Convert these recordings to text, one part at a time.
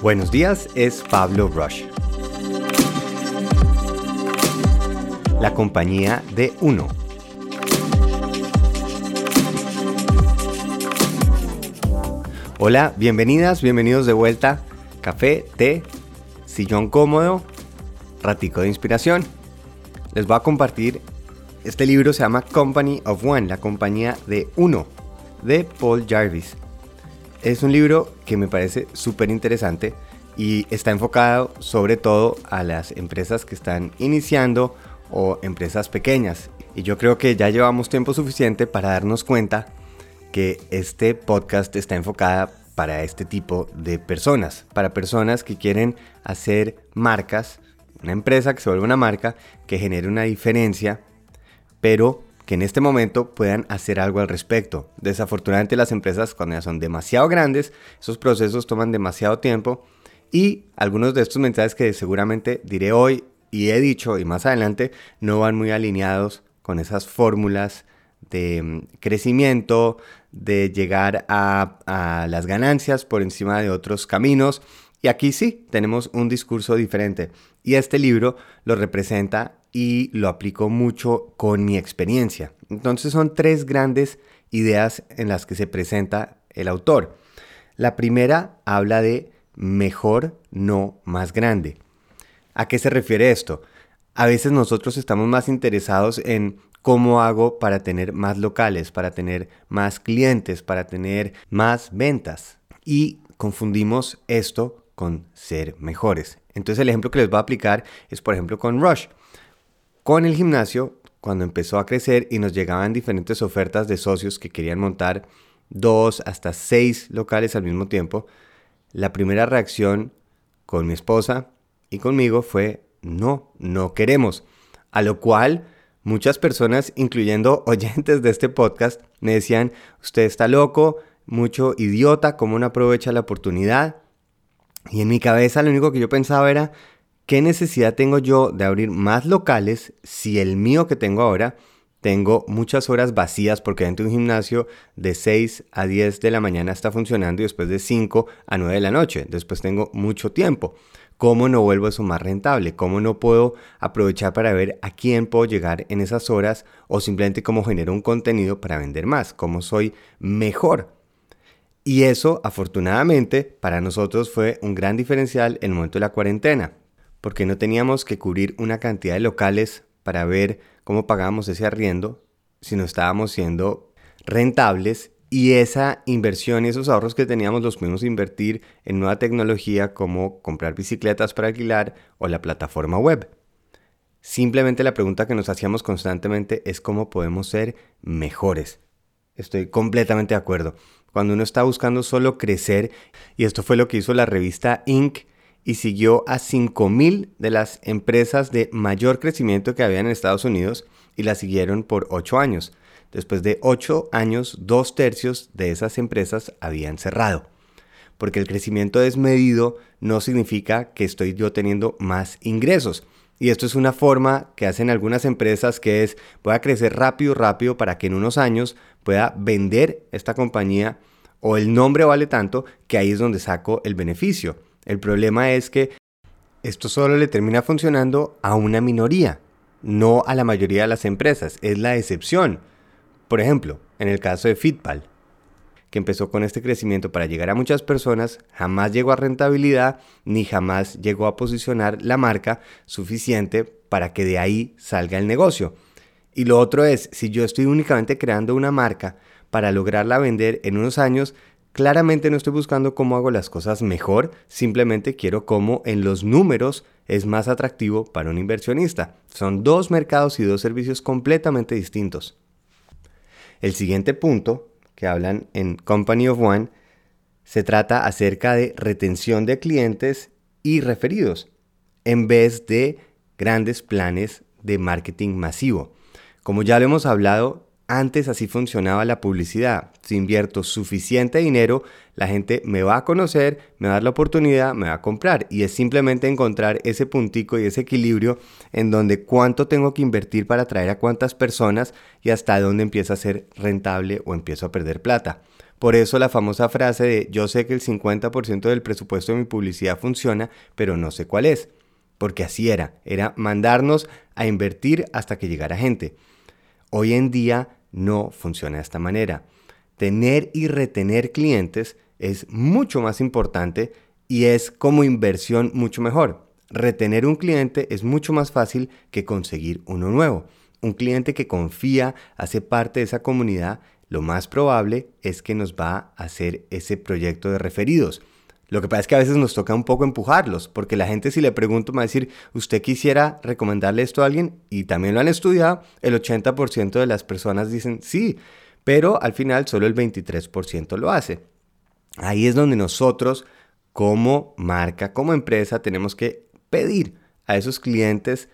Buenos días, es Pablo Rush. La compañía de uno. Hola, bienvenidas, bienvenidos de vuelta. Café, té, sillón cómodo, ratico de inspiración. Les voy a compartir, este libro se llama Company of One, la compañía de uno, de Paul Jarvis. Es un libro que me parece súper interesante y está enfocado sobre todo a las empresas que están iniciando o empresas pequeñas. Y yo creo que ya llevamos tiempo suficiente para darnos cuenta que este podcast está enfocada para este tipo de personas, para personas que quieren hacer marcas, una empresa que se vuelva una marca, que genere una diferencia, pero que en este momento puedan hacer algo al respecto. Desafortunadamente las empresas cuando ya son demasiado grandes, esos procesos toman demasiado tiempo y algunos de estos mensajes que seguramente diré hoy y he dicho y más adelante no van muy alineados con esas fórmulas de mm, crecimiento, de llegar a, a, las ganancias por encima de otros caminos. Y aquí sí, tenemos un discurso diferente. Y este libro lo representa y lo aplico mucho con mi experiencia. Entonces son tres grandes ideas en las que se presenta el autor. La primera habla de mejor, no más grande. ¿A qué se refiere esto? A veces nosotros estamos más interesados en cómo hago para tener más locales, para tener más clientes, para tener más ventas. Y confundimos esto con ser mejores. Entonces el ejemplo que les voy a aplicar es por ejemplo con Rush. Con el gimnasio, cuando empezó a crecer y nos llegaban diferentes ofertas de socios que querían montar dos hasta seis locales al mismo tiempo, la primera reacción con mi esposa y conmigo fue no, no queremos. A lo cual muchas personas, incluyendo oyentes de este podcast, me decían, usted está loco, mucho idiota, ¿cómo no aprovecha la oportunidad? Y en mi cabeza lo único que yo pensaba era, ¿qué necesidad tengo yo de abrir más locales si el mío que tengo ahora tengo muchas horas vacías porque dentro de un gimnasio de 6 a 10 de la mañana está funcionando y después de 5 a 9 de la noche. Después tengo mucho tiempo. ¿Cómo no vuelvo eso más rentable? ¿Cómo no puedo aprovechar para ver a quién puedo llegar en esas horas o simplemente cómo genero un contenido para vender más? ¿Cómo soy mejor? Y eso, afortunadamente, para nosotros fue un gran diferencial en el momento de la cuarentena porque no teníamos que cubrir una cantidad de locales para ver cómo pagábamos ese arriendo, sino estábamos siendo rentables y esa inversión y esos ahorros que teníamos los pudimos invertir en nueva tecnología como comprar bicicletas para alquilar o la plataforma web. Simplemente la pregunta que nos hacíamos constantemente es cómo podemos ser mejores. Estoy completamente de acuerdo. Cuando uno está buscando solo crecer, y esto fue lo que hizo la revista Inc y siguió a 5.000 de las empresas de mayor crecimiento que había en Estados Unidos y la siguieron por 8 años. Después de 8 años, dos tercios de esas empresas habían cerrado. Porque el crecimiento desmedido no significa que estoy yo teniendo más ingresos. Y esto es una forma que hacen algunas empresas que es voy a crecer rápido, rápido para que en unos años pueda vender esta compañía o el nombre vale tanto que ahí es donde saco el beneficio. El problema es que esto solo le termina funcionando a una minoría, no a la mayoría de las empresas. Es la excepción. Por ejemplo, en el caso de Fitpal, que empezó con este crecimiento para llegar a muchas personas, jamás llegó a rentabilidad ni jamás llegó a posicionar la marca suficiente para que de ahí salga el negocio. Y lo otro es, si yo estoy únicamente creando una marca para lograrla vender en unos años, Claramente no estoy buscando cómo hago las cosas mejor, simplemente quiero cómo en los números es más atractivo para un inversionista. Son dos mercados y dos servicios completamente distintos. El siguiente punto que hablan en Company of One se trata acerca de retención de clientes y referidos en vez de grandes planes de marketing masivo. Como ya lo hemos hablado, antes así funcionaba la publicidad. Si invierto suficiente dinero, la gente me va a conocer, me va a dar la oportunidad, me va a comprar. Y es simplemente encontrar ese puntico y ese equilibrio en donde cuánto tengo que invertir para atraer a cuántas personas y hasta dónde empieza a ser rentable o empiezo a perder plata. Por eso la famosa frase de yo sé que el 50% del presupuesto de mi publicidad funciona, pero no sé cuál es. Porque así era, era mandarnos a invertir hasta que llegara gente. Hoy en día no funciona de esta manera. Tener y retener clientes es mucho más importante y es como inversión mucho mejor. Retener un cliente es mucho más fácil que conseguir uno nuevo. Un cliente que confía, hace parte de esa comunidad, lo más probable es que nos va a hacer ese proyecto de referidos. Lo que pasa es que a veces nos toca un poco empujarlos, porque la gente si le pregunto me va a decir, ¿usted quisiera recomendarle esto a alguien? Y también lo han estudiado, el 80% de las personas dicen sí, pero al final solo el 23% lo hace. Ahí es donde nosotros como marca, como empresa, tenemos que pedir a esos clientes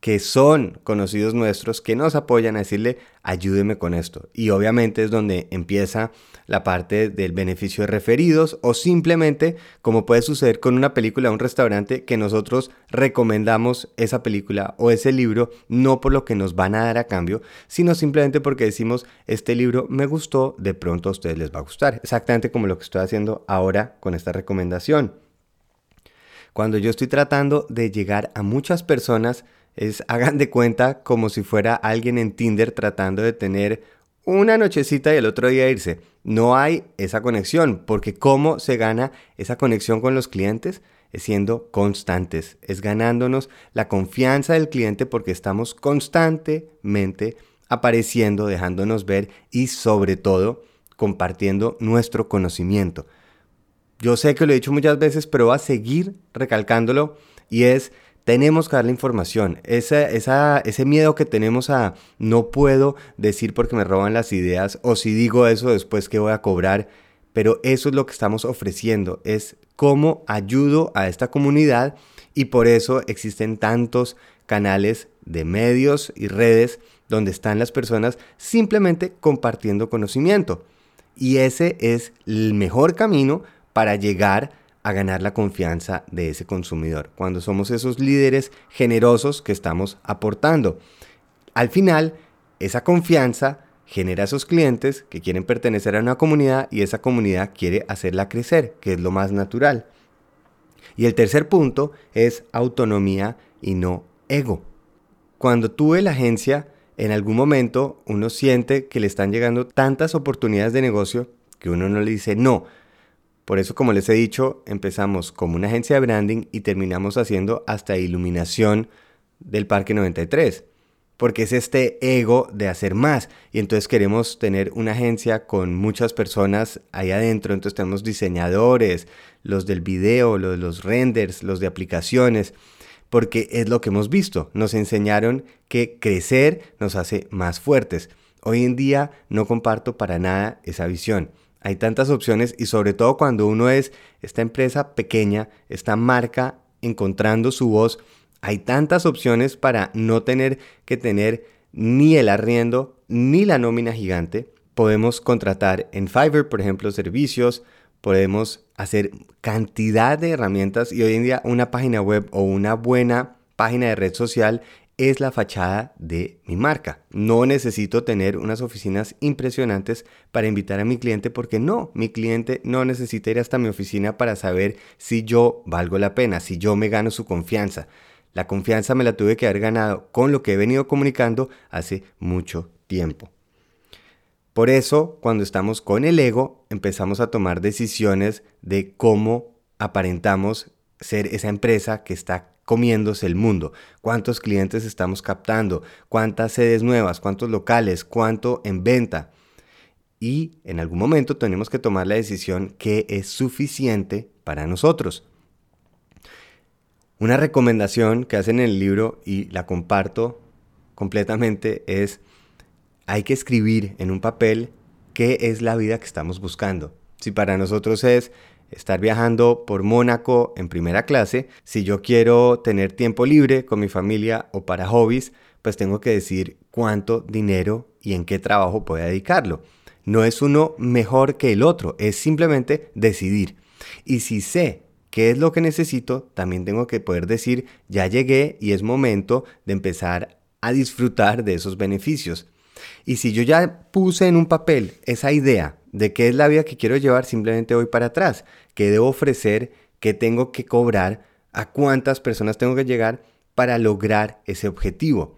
que son conocidos nuestros, que nos apoyan a decirle, ayúdeme con esto. Y obviamente es donde empieza la parte del beneficio de referidos o simplemente, como puede suceder con una película o un restaurante, que nosotros recomendamos esa película o ese libro, no por lo que nos van a dar a cambio, sino simplemente porque decimos, este libro me gustó, de pronto a ustedes les va a gustar. Exactamente como lo que estoy haciendo ahora con esta recomendación. Cuando yo estoy tratando de llegar a muchas personas, es hagan de cuenta como si fuera alguien en Tinder tratando de tener una nochecita y el otro día irse. No hay esa conexión, porque ¿cómo se gana esa conexión con los clientes? Es siendo constantes, es ganándonos la confianza del cliente porque estamos constantemente apareciendo, dejándonos ver y sobre todo compartiendo nuestro conocimiento. Yo sé que lo he dicho muchas veces, pero voy a seguir recalcándolo y es tenemos que darle información. ese miedo que tenemos a no puedo decir porque me roban las ideas o si digo eso después que voy a cobrar. Pero eso es lo que estamos ofreciendo, es cómo ayudo a esta comunidad y por eso existen tantos canales de medios y redes donde están las personas simplemente compartiendo conocimiento. Y ese es el mejor camino para llegar a ganar la confianza de ese consumidor, cuando somos esos líderes generosos que estamos aportando. Al final, esa confianza genera esos clientes que quieren pertenecer a una comunidad y esa comunidad quiere hacerla crecer, que es lo más natural. Y el tercer punto es autonomía y no ego. Cuando tuve la agencia, en algún momento uno siente que le están llegando tantas oportunidades de negocio que uno no le dice no, por eso, como les he dicho, empezamos como una agencia de branding y terminamos haciendo hasta iluminación del Parque 93. Porque es este ego de hacer más. Y entonces queremos tener una agencia con muchas personas ahí adentro. Entonces tenemos diseñadores, los del video, los de los renders, los de aplicaciones. Porque es lo que hemos visto. Nos enseñaron que crecer nos hace más fuertes. Hoy en día no comparto para nada esa visión. Hay tantas opciones y sobre todo cuando uno es esta empresa pequeña, esta marca encontrando su voz, hay tantas opciones para no tener que tener ni el arriendo ni la nómina gigante. Podemos contratar en Fiverr, por ejemplo, servicios, podemos hacer cantidad de herramientas y hoy en día una página web o una buena página de red social es la fachada de mi marca. No necesito tener unas oficinas impresionantes para invitar a mi cliente porque no, mi cliente no necesita ir hasta mi oficina para saber si yo valgo la pena, si yo me gano su confianza. La confianza me la tuve que haber ganado con lo que he venido comunicando hace mucho tiempo. Por eso, cuando estamos con el ego, empezamos a tomar decisiones de cómo aparentamos ser esa empresa que está comiéndose el mundo, cuántos clientes estamos captando, cuántas sedes nuevas, cuántos locales, cuánto en venta. Y en algún momento tenemos que tomar la decisión que es suficiente para nosotros. Una recomendación que hacen en el libro y la comparto completamente es hay que escribir en un papel qué es la vida que estamos buscando. Si para nosotros es estar viajando por Mónaco en primera clase, si yo quiero tener tiempo libre con mi familia o para hobbies, pues tengo que decir cuánto dinero y en qué trabajo voy a dedicarlo. No es uno mejor que el otro, es simplemente decidir. Y si sé qué es lo que necesito, también tengo que poder decir, ya llegué y es momento de empezar a disfrutar de esos beneficios. Y si yo ya puse en un papel esa idea de qué es la vida que quiero llevar, simplemente voy para atrás, qué debo ofrecer, qué tengo que cobrar, a cuántas personas tengo que llegar para lograr ese objetivo.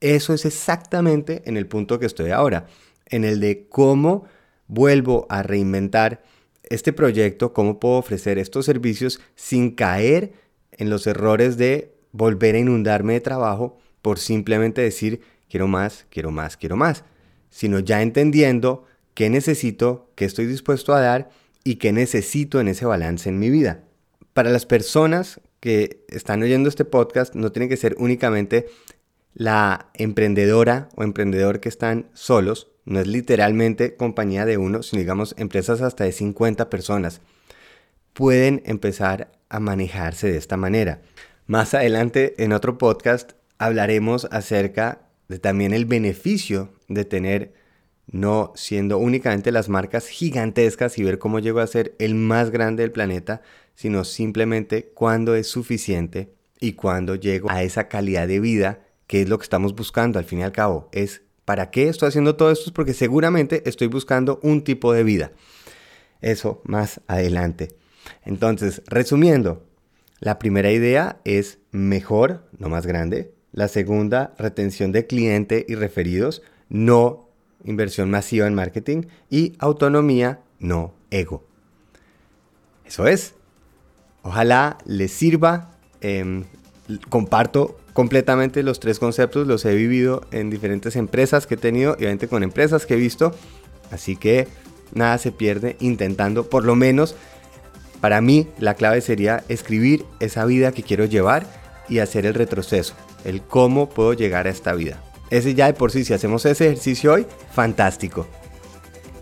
Eso es exactamente en el punto que estoy ahora, en el de cómo vuelvo a reinventar este proyecto, cómo puedo ofrecer estos servicios sin caer en los errores de volver a inundarme de trabajo por simplemente decir quiero más, quiero más, quiero más, sino ya entendiendo qué necesito, qué estoy dispuesto a dar y qué necesito en ese balance en mi vida. Para las personas que están oyendo este podcast, no tiene que ser únicamente la emprendedora o emprendedor que están solos, no es literalmente compañía de uno, sino digamos empresas hasta de 50 personas, pueden empezar a manejarse de esta manera. Más adelante en otro podcast hablaremos acerca también el beneficio de tener no siendo únicamente las marcas gigantescas y ver cómo llego a ser el más grande del planeta, sino simplemente cuándo es suficiente y cuándo llego a esa calidad de vida que es lo que estamos buscando al fin y al cabo. Es ¿para qué estoy haciendo todo esto? Es porque seguramente estoy buscando un tipo de vida. Eso más adelante. Entonces, resumiendo, la primera idea es mejor, no más grande. La segunda, retención de cliente y referidos, no inversión masiva en marketing. Y autonomía, no ego. Eso es. Ojalá les sirva. Em, comparto completamente los tres conceptos, los he vivido en diferentes empresas que he tenido y obviamente con empresas que he visto. Así que nada se pierde intentando, por lo menos para mí la clave sería escribir esa vida que quiero llevar y hacer el retroceso, el cómo puedo llegar a esta vida. Ese ya de por sí, si hacemos ese ejercicio hoy, fantástico.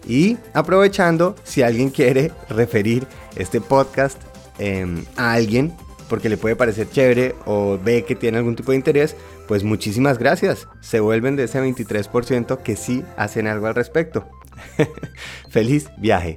Y aprovechando, si alguien quiere referir este podcast em, a alguien porque le puede parecer chévere o ve que tiene algún tipo de interés, pues muchísimas gracias. Se vuelven de ese 23% que sí hacen algo al respecto. Feliz viaje.